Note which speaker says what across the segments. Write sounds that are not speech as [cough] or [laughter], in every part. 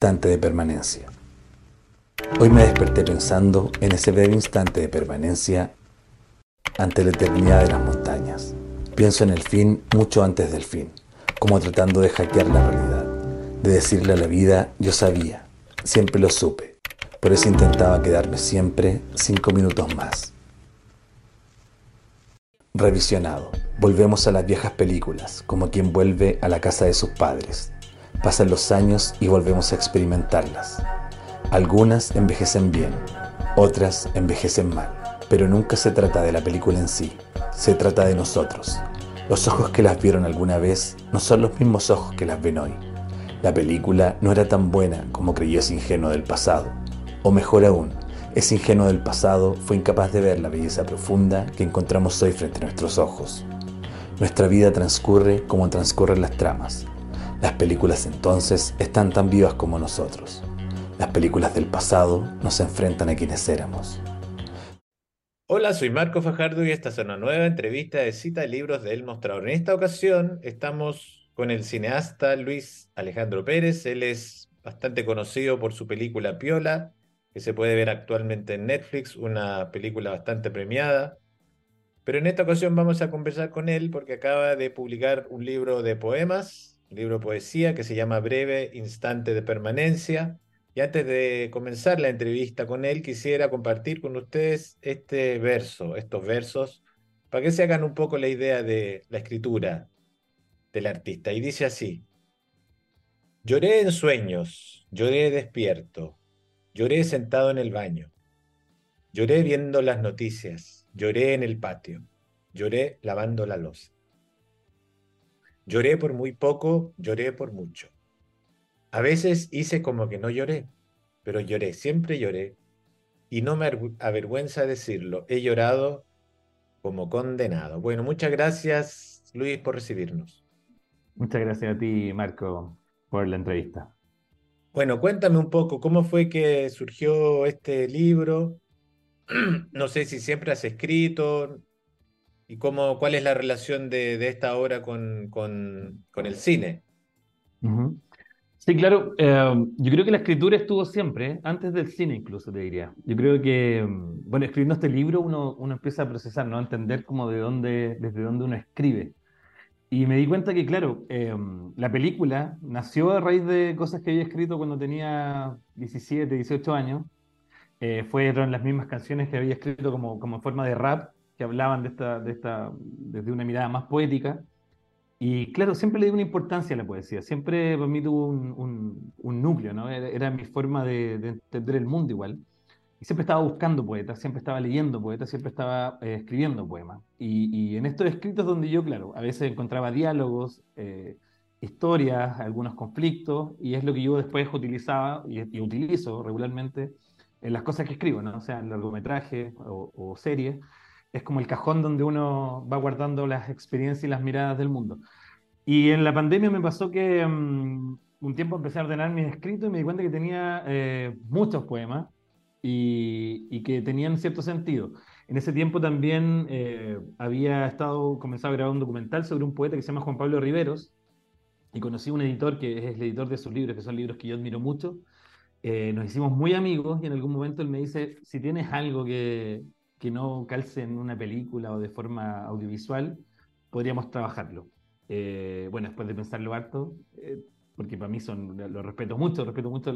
Speaker 1: instante de permanencia. Hoy me desperté pensando en ese breve instante de permanencia ante la eternidad de las montañas. Pienso en el fin mucho antes del fin, como tratando de hackear la realidad, de decirle a la vida, yo sabía, siempre lo supe, por eso intentaba quedarme siempre cinco minutos más. Revisionado. Volvemos a las viejas películas, como quien vuelve a la casa de sus padres. Pasan los años y volvemos a experimentarlas. Algunas envejecen bien, otras envejecen mal, pero nunca se trata de la película en sí, se trata de nosotros. Los ojos que las vieron alguna vez no son los mismos ojos que las ven hoy. La película no era tan buena como creyó ese ingenuo del pasado, o mejor aún, ese ingenuo del pasado fue incapaz de ver la belleza profunda que encontramos hoy frente a nuestros ojos. Nuestra vida transcurre como transcurren las tramas. Las películas entonces están tan vivas como nosotros. Las películas del pasado nos enfrentan a quienes éramos.
Speaker 2: Hola, soy Marco Fajardo y esta es una nueva entrevista de cita de libros de El Mostrador. En esta ocasión estamos con el cineasta Luis Alejandro Pérez. Él es bastante conocido por su película Piola, que se puede ver actualmente en Netflix, una película bastante premiada. Pero en esta ocasión vamos a conversar con él porque acaba de publicar un libro de poemas, libro de poesía que se llama Breve Instante de Permanencia. Y antes de comenzar la entrevista con él, quisiera compartir con ustedes este verso, estos versos, para que se hagan un poco la idea de la escritura del artista. Y dice así, lloré en sueños, lloré despierto, Lloré sentado en el baño. Lloré viendo las noticias. Lloré en el patio. Lloré lavando la losa. Lloré por muy poco, lloré por mucho. A veces hice como que no lloré, pero lloré, siempre lloré. Y no me avergüenza decirlo, he llorado como condenado. Bueno, muchas gracias Luis por recibirnos.
Speaker 3: Muchas gracias a ti, Marco, por la entrevista.
Speaker 2: Bueno, cuéntame un poco, ¿cómo fue que surgió este libro? [clears throat] No sé si siempre has escrito y cómo, cuál es la relación de, esta obra con, con, el cine.
Speaker 3: Sí, claro. Eh, yo creo que la escritura estuvo siempre, antes del cine incluso, te diría. Yo creo que, mm, bueno, escribiendo este libro uno, uno empieza a procesar, ¿no? A entender como de dónde, desde dónde uno escribe. Y me di cuenta que, claro, em, la película nació a raíz de cosas que había escrito cuando tenía 17, 18 años. Eh, fueron las mismas canciones que había escrito como, como forma de rap, que hablaban de esta, de esta, desde una mirada más poética. Y claro, siempre le di una importancia a la poesía, siempre para mí tuvo un, un, un núcleo, ¿no? Era, era mi forma de, de, entender el mundo igual. Y siempre estaba buscando poetas, siempre estaba leyendo poetas, siempre estaba eh, escribiendo poemas. Y, en estos escritos donde yo, claro, a veces encontraba diálogos, eh, historias, algunos conflictos, y es lo que yo después utilizaba y, utilizo regularmente en las cosas que escribo, ¿no? O sea, en largometrajes o, o series. Es como el cajón donde uno va guardando las experiencias y las miradas del mundo. Y en la pandemia me pasó que mm, un tiempo empecé a ordenar mis escritos y me di cuenta que tenía eh, muchos poemas y, que tenían cierto sentido. En ese tiempo también eh, había estado, comenzado a grabar un documental sobre un poeta que se llama Juan Pablo Riveros, y conocí a un editor que es el editor de sus libros, que son libros que yo admiro mucho. Eh, nos hicimos muy amigos y en algún momento él me dice, si tienes algo que, que no calce en una película o de forma audiovisual, podríamos trabajarlo. Eh, bueno, después de pensarlo harto, porque para mí son, lo respeto mucho, respeto mucho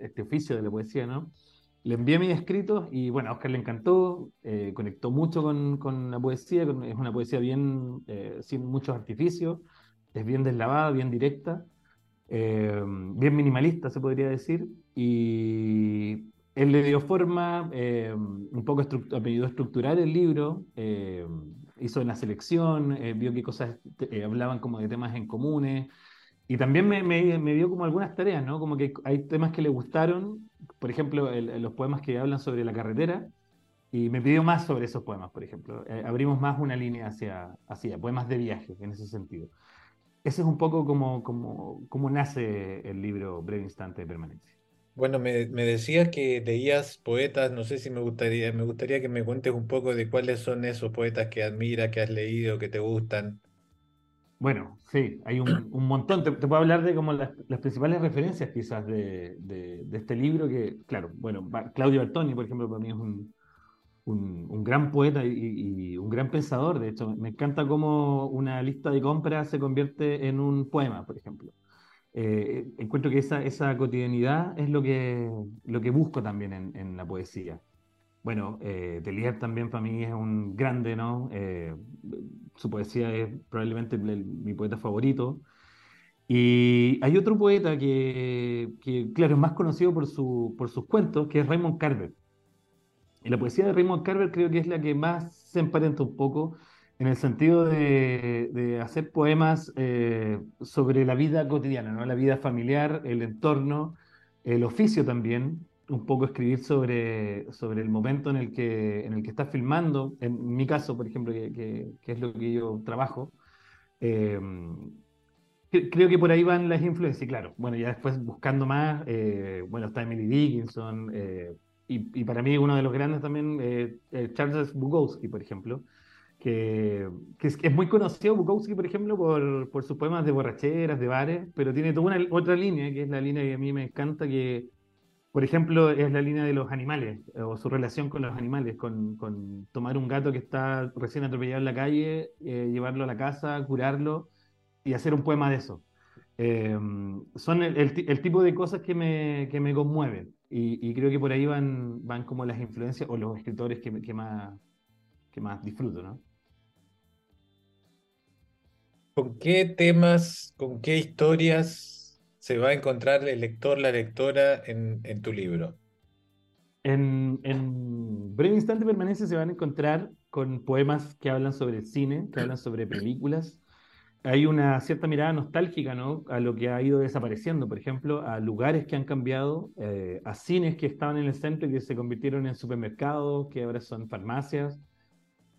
Speaker 3: este oficio de la poesía, ¿no? le envié mis escritos y bueno, a Oscar le encantó, eh, conectó mucho con, con, la poesía, es una poesía bien, eh, sin muchos artificios, es bien deslavada, bien directa, eh, bien minimalista se podría decir, y él le dio forma, un poco ayudó a estructurar el libro, hizo una selección, vio qué cosas hablaban como de temas en comunes, y también me, me, me, dio como algunas tareas, ¿no? Como que hay temas que le gustaron, por ejemplo, los poemas que hablan sobre la carretera, y me pidió más sobre esos poemas, por ejemplo. Eh, abrimos más una línea hacia, hacia poemas de viaje, en ese sentido. Ese es un poco como, como, como nace el libro Breve Instante de Permanencia.
Speaker 2: Bueno, me, decías que leías poetas, no sé si me gustaría, me gustaría que me cuentes un poco de cuáles son esos poetas que admiras, que has leído, que te gustan.
Speaker 3: Bueno, sí, hay un, montón. Te, puedo hablar de como las, principales referencias quizás de, este libro que, claro, bueno, Claudio Bertoni, por ejemplo, para mí es un, un, gran poeta y, un gran pensador. De hecho, me encanta cómo una lista de compras se convierte en un poema, por ejemplo. Eh, encuentro que esa, esa cotidianidad es lo que, lo que busco también en, en la poesía. Bueno, eh, Delier también para mí es un grande, ¿no? Eh, su poesía es probablemente mi poeta favorito. Y hay otro poeta que, que, claro, es más conocido por, su, por sus cuentos, que es Raymond Carver. Y la poesía de Raymond Carver creo que es la que más se emparenta un poco en el sentido de, de hacer poemas eh, sobre la vida cotidiana, ¿no? La vida familiar, el entorno, el oficio también, un poco escribir sobre, sobre el momento en el, que, en el que estás filmando, en mi caso, por ejemplo, que, que, es lo que yo trabajo. Eh, creo que por ahí van las influencias, y claro, bueno, ya después buscando más, eh, bueno, está Emily Dickinson, eh, y, y, para mí uno de los grandes también, Charles Bukowski, por ejemplo, que, que, es, es, muy conocido Bukowski, por ejemplo, por, por sus poemas de borracheras, de bares, pero tiene toda una otra línea, que es la línea que a mí me encanta, que por ejemplo, es la línea de los animales, o su relación con los animales, con, con tomar un gato que está recién atropellado en la calle, eh, llevarlo a la casa, curarlo y hacer un poema de eso. Eh, son el, el, tipo de cosas que me, que me conmueven y, y, creo que por ahí van, van como las influencias o los escritores que, que, más, que más disfruto, ¿no?
Speaker 2: ¿Con qué temas, con qué historias se va a encontrar el lector, la lectora en, tu libro?
Speaker 3: En, breve instante permanencia se van a encontrar con poemas que hablan sobre el cine, que hablan sobre películas. Hay una cierta mirada nostálgica ¿no? a lo que ha ido desapareciendo, por ejemplo, a lugares que han cambiado, eh, a cines que estaban en el centro y que se convirtieron en supermercados, que ahora son farmacias,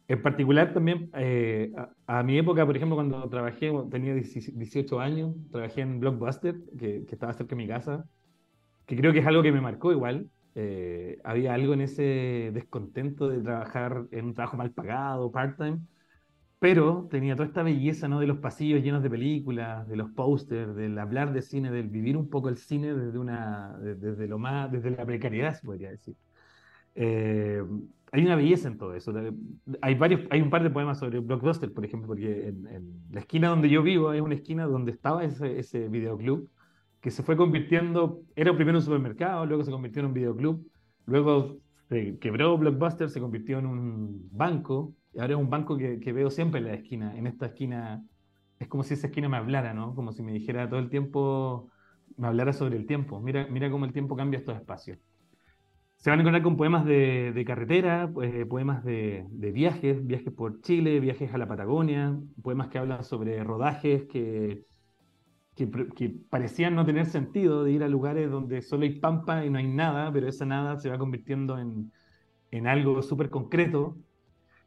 Speaker 3: en particular también, eh, a, mi época, por ejemplo, cuando trabajé, tenía 18 años, trabajé en Blockbuster, que, que, estaba cerca de mi casa, que creo que es algo que me marcó igual. Eh, había algo en ese descontento de trabajar en un trabajo mal pagado, part-time, pero tenía toda esta belleza ¿no? de los pasillos llenos de películas, de los pósters, del hablar de cine, del vivir un poco el cine desde, una, desde, lo más, desde la precariedad, se podría decir. Eh, hay una belleza en todo eso. Hay, varios, hay un par de poemas sobre Blockbuster, por ejemplo, porque en, la esquina donde yo vivo hay una esquina donde estaba ese, ese videoclub que se fue convirtiendo, era primero un supermercado, luego se convirtió en un videoclub, luego se quebró Blockbuster, se convirtió en un banco, y ahora es un banco que, que veo siempre en la esquina. En esta esquina es como si esa esquina me hablara, ¿no? Como si me dijera todo el tiempo, me hablara sobre el tiempo. Mira, mira cómo el tiempo cambia estos espacios. Se van a encontrar con poemas de, carretera, pues, poemas de, viajes, viajes por Chile, viajes a la Patagonia, poemas que hablan sobre rodajes que, que, parecían no tener sentido, de ir a lugares donde solo hay pampa y no hay nada, pero esa nada se va convirtiendo en, en algo súper concreto.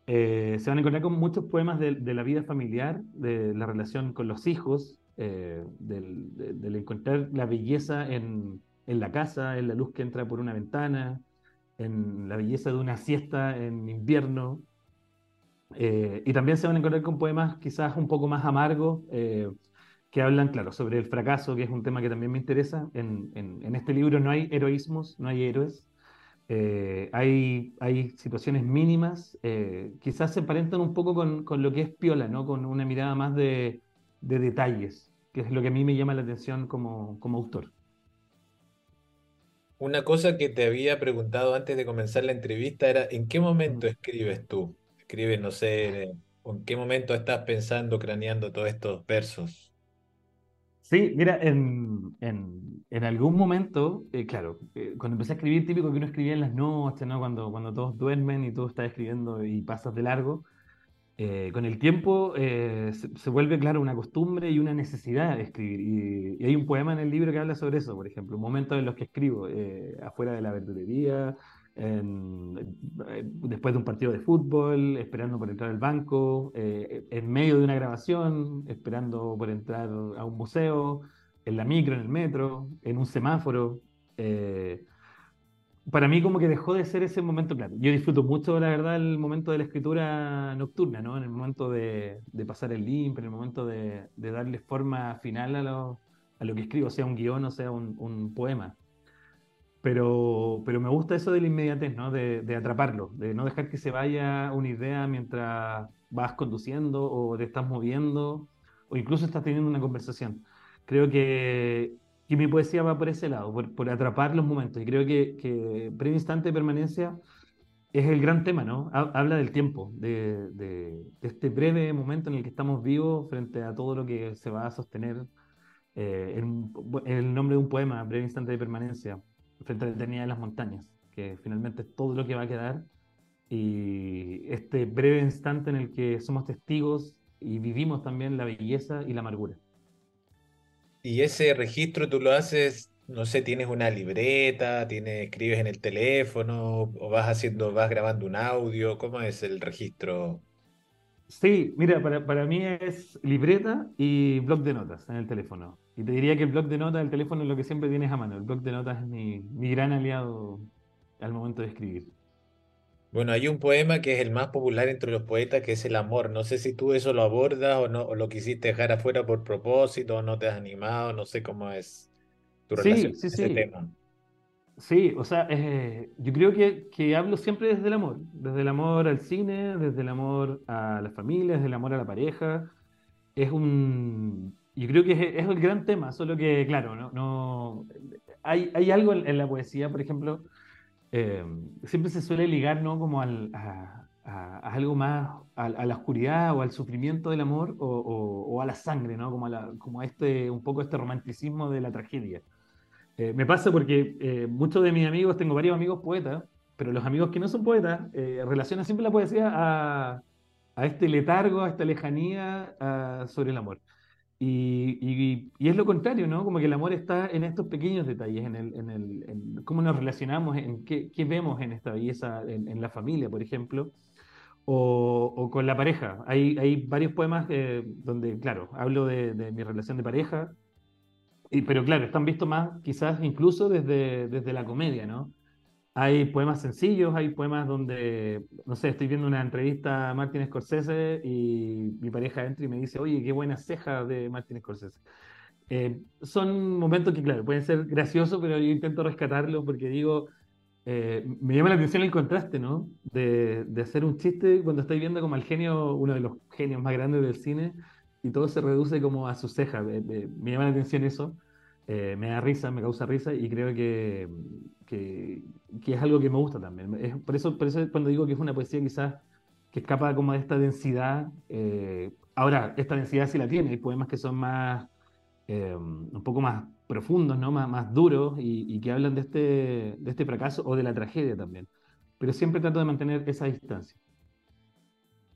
Speaker 3: Eh, se van a encontrar con muchos poemas de, la vida familiar, de la relación con los hijos, eh, del, encontrar la belleza en, en la casa, en la luz que entra por una ventana, en la belleza de una siesta en invierno. Eh, y también se van a encontrar con poemas quizás un poco más amargos, eh, que hablan, claro, sobre el fracaso, que es un tema que también me interesa. En, en, este libro no hay heroísmos, no hay héroes. Eh, hay, hay situaciones mínimas, quizás se emparentan un poco con, con, lo que es Piola, ¿no? con una mirada más de, de detalles, que es lo que a mí me llama la atención como, como autor.
Speaker 2: Una cosa que te había preguntado antes de comenzar la entrevista era, ¿en qué momento escribes tú? Escribes, no sé, ¿en qué momento estás pensando, craneando todos estos versos?
Speaker 3: Sí, mira, en, en, algún momento, eh, claro, eh, cuando empecé a escribir, típico que uno escribía en las noches, ¿no? Cuando, cuando todos duermen y tú estás escribiendo y pasas de largo, eh, con el tiempo eh, se, vuelve, claro, una costumbre y una necesidad de escribir. Y, hay un poema en el libro que habla sobre eso, por ejemplo, momentos en los que escribo, eh, afuera de la verdulería, después de un partido de fútbol, esperando por entrar al banco, en medio de una grabación, esperando por entrar a un museo, en la micro, en el metro, en un semáforo. Para mí como que dejó de ser ese momento, claro. Yo disfruto mucho, la verdad, el momento de la escritura nocturna, ¿no? En el momento de, pasar el limpio, en el momento de, darle forma final a lo, a lo que escribo, sea un guion o sea un, poema. Pero, pero me gusta eso de la inmediatez, ¿no? De, de, atraparlo, de no dejar que se vaya una idea mientras vas conduciendo o te estás moviendo o incluso estás teniendo una conversación. Creo que y mi poesía va por ese lado, por, atrapar los momentos. Y creo que, que Instante de Permanencia es el gran tema, ¿no? Habla del tiempo, de, de, este breve momento en el que estamos vivos frente a todo lo que se va a sostener. Eh, en, el nombre de un poema, Breve Instante de Permanencia, frente a la eternidad de las montañas, que finalmente es todo lo que va a quedar. Y este breve instante en el que somos testigos y vivimos también la belleza y la amargura.
Speaker 2: Y ese registro tú lo haces, no sé, tienes una libreta, tienes, escribes en el teléfono, o vas haciendo, vas grabando un audio, ¿cómo es el registro?
Speaker 3: Sí, mira, para, para mí es libreta y blog de notas en el teléfono. Y te diría que el blog de notas del teléfono es lo que siempre tienes a mano. El blog de notas es mi, mi gran aliado al momento de escribir.
Speaker 2: Bueno, hay un poema que es el más popular entre los poetas, que es el amor. No sé si tú eso lo abordas o no, o lo quisiste dejar afuera por propósito, o no te has animado, no sé cómo es tu relación
Speaker 3: con ese tema. Sí, o sea, eh, yo creo que, que, hablo siempre desde el amor, desde el amor al cine, desde el amor a la familia, desde el amor a la pareja. Es un, yo creo que es, el gran tema, solo que, claro, no, no hay, hay algo en la poesía, por ejemplo, eh, siempre se suele ligar, ¿no? Como al, a, algo más, a, la oscuridad o al sufrimiento del amor o, a la sangre, ¿no? Como a, como este, un poco este romanticismo de la tragedia. Eh, me pasa porque eh, muchos de mis amigos, tengo varios amigos poetas, pero los amigos que no son poetas relacionan siempre la poesía a, este letargo, a esta lejanía sobre el amor. Y, y, es lo contrario, ¿no? Como que el amor está en estos pequeños detalles, en, el, en, el, en cómo nos relacionamos, en qué, qué vemos en esta belleza, en, la familia, por ejemplo, o, o, con la pareja. Hay, hay varios poemas eh, donde, claro, hablo de, de, mi relación de pareja, y, pero claro, están vistos más quizás incluso desde, desde la comedia, ¿no? Hay poemas sencillos, hay poemas donde, no sé, estoy viendo una entrevista a Martin Scorsese y mi pareja entra y me dice, oye, qué buena ceja de Martin Scorsese. Eh, son momentos que, claro, pueden ser graciosos, pero yo intento rescatarlo porque digo, eh, me llama la atención el contraste, ¿no? De, de, hacer un chiste cuando estoy viendo como al genio, uno de los genios más grandes del cine, y todo se reduce como a su ceja. me llama la atención eso. Eh, me da risa, me causa risa y creo que, que, es algo que me gusta también. Es, por, eso, por eso cuando digo que es una poesía quizás que escapa como de esta densidad, eh, ahora, esta densidad sí la tiene, hay poemas que son más, eh, un poco más profundos, ¿no? más, más duros y, que hablan de este, de este fracaso o de la tragedia también. Pero siempre trato de mantener esa distancia.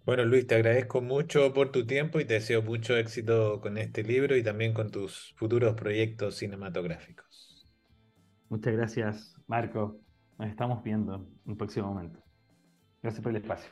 Speaker 2: Bueno, Luis, te agradezco mucho por tu tiempo y te deseo mucho éxito con este libro y también con tus futuros proyectos cinematográficos.
Speaker 3: Muchas gracias, Marco. Nos estamos viendo en un próximo momento. Gracias por el espacio.